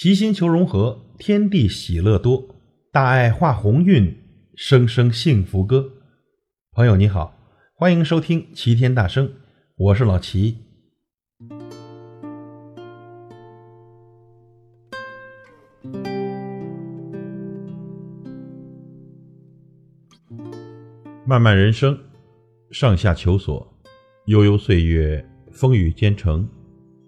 齐心求融合，天地喜乐多，大爱化鸿运，声声幸福歌。朋友你好，欢迎收听齐天大圣，我是老齐。漫漫人生，上下求索，悠悠岁月，风雨兼程，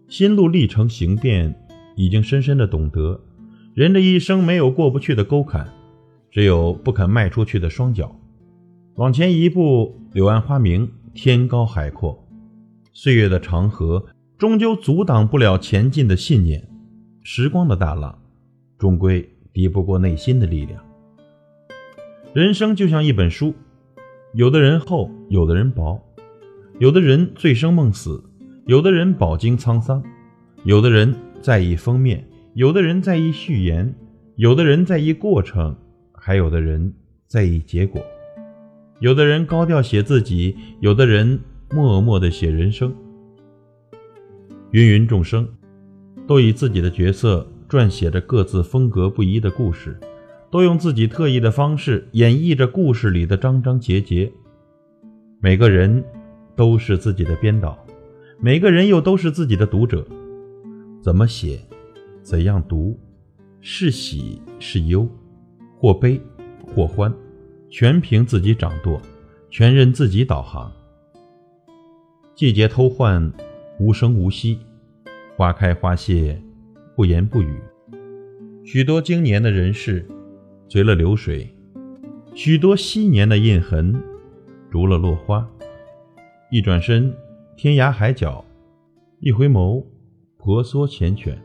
心路历程行遍。已经深深的懂得，人的一生没有过不去的沟坎，只有不肯迈出去的双脚。往前一步，柳暗花明，天高海阔。岁月的长河终究阻挡不了前进的信念，时光的大浪终归抵不过内心的力量。人生就像一本书，有的人厚，有的人薄，有的人醉生梦死，有的人饱经沧桑，有的人。在意封面，有的人在意序言，有的人在意过程，还有的人在意结果。有的人高调写自己，有的人默默的写人生。芸芸众生，都以自己的角色撰写着各自风格不一的故事，都用自己特异的方式演绎着故事里的章章节节。每个人都是自己的编导，每个人又都是自己的读者。怎么写，怎样读，是喜是忧，或悲或欢，全凭自己掌舵，全任自己导航。季节偷换，无声无息；花开花谢，不言不语。许多经年的人事，随了流水；许多昔年的印痕，逐了落花。一转身，天涯海角；一回眸。婆娑缱绻。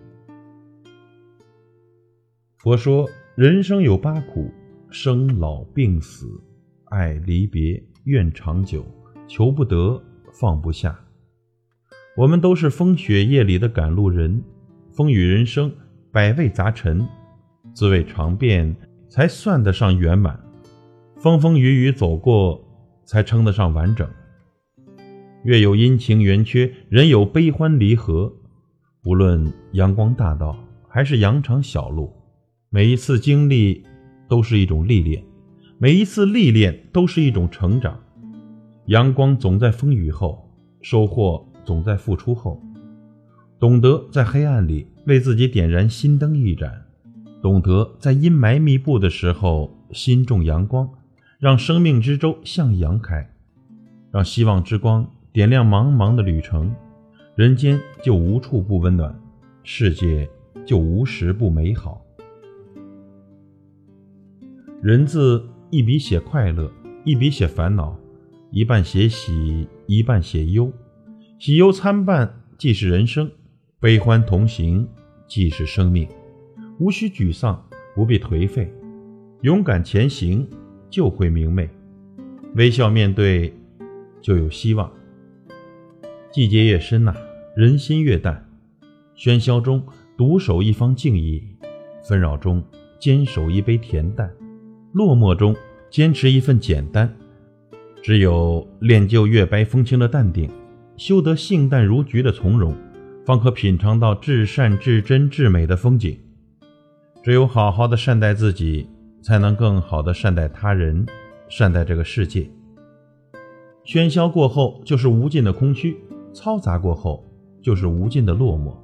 佛说，人生有八苦：生老病死、爱离别、怨长久、求不得、放不下。我们都是风雪夜里的赶路人，风雨人生，百味杂陈，滋味尝遍，才算得上圆满。风风雨雨走过，才称得上完整。月有阴晴圆缺，人有悲欢离合。无论阳光大道还是羊肠小路，每一次经历都是一种历练，每一次历练都是一种成长。阳光总在风雨后，收获总在付出后。懂得在黑暗里为自己点燃心灯一盏，懂得在阴霾密布的时候心中阳光，让生命之舟向阳开，让希望之光点亮茫茫的旅程。人间就无处不温暖，世界就无时不美好。人字一笔写快乐，一笔写烦恼，一半写喜，一半写忧。喜忧参半，既是人生；悲欢同行，既是生命。无需沮丧，不必颓废，勇敢前行，就会明媚；微笑面对，就有希望。季节越深呐，人心越淡。喧嚣中独守一方静意，纷扰中坚守一杯恬淡，落寞中坚持一份简单。只有练就月白风清的淡定，修得性淡如菊的从容，方可品尝到至善至真至美的风景。只有好好的善待自己，才能更好的善待他人，善待这个世界。喧嚣过后，就是无尽的空虚。嘈杂过后，就是无尽的落寞。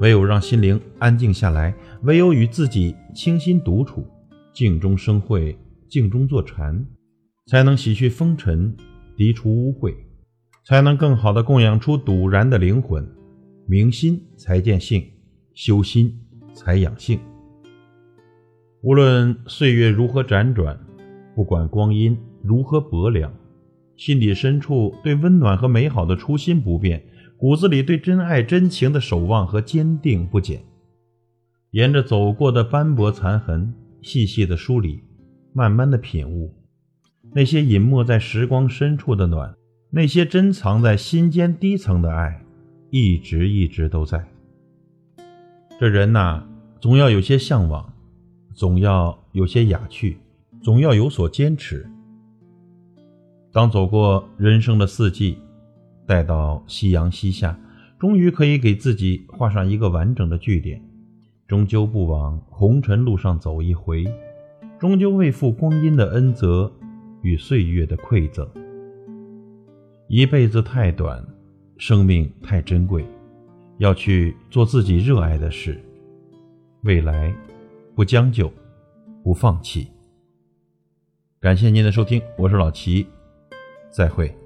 唯有让心灵安静下来，唯有与自己清心独处，静中生慧，静中坐禅，才能洗去风尘，涤除污秽，才能更好的供养出笃然的灵魂。明心才见性，修心才养性。无论岁月如何辗转，不管光阴如何薄凉。心底深处对温暖和美好的初心不变，骨子里对真爱真情的守望和坚定不减。沿着走过的斑驳残痕，细细的梳理，慢慢的品悟，那些隐没在时光深处的暖，那些珍藏在心间低层的爱，一直一直都在。这人呐，总要有些向往，总要有些雅趣，总要有所坚持。当走过人生的四季，待到夕阳西下，终于可以给自己画上一个完整的句点，终究不往红尘路上走一回，终究未负光阴的恩泽与岁月的馈赠。一辈子太短，生命太珍贵，要去做自己热爱的事。未来，不将就，不放弃。感谢您的收听，我是老齐，再会。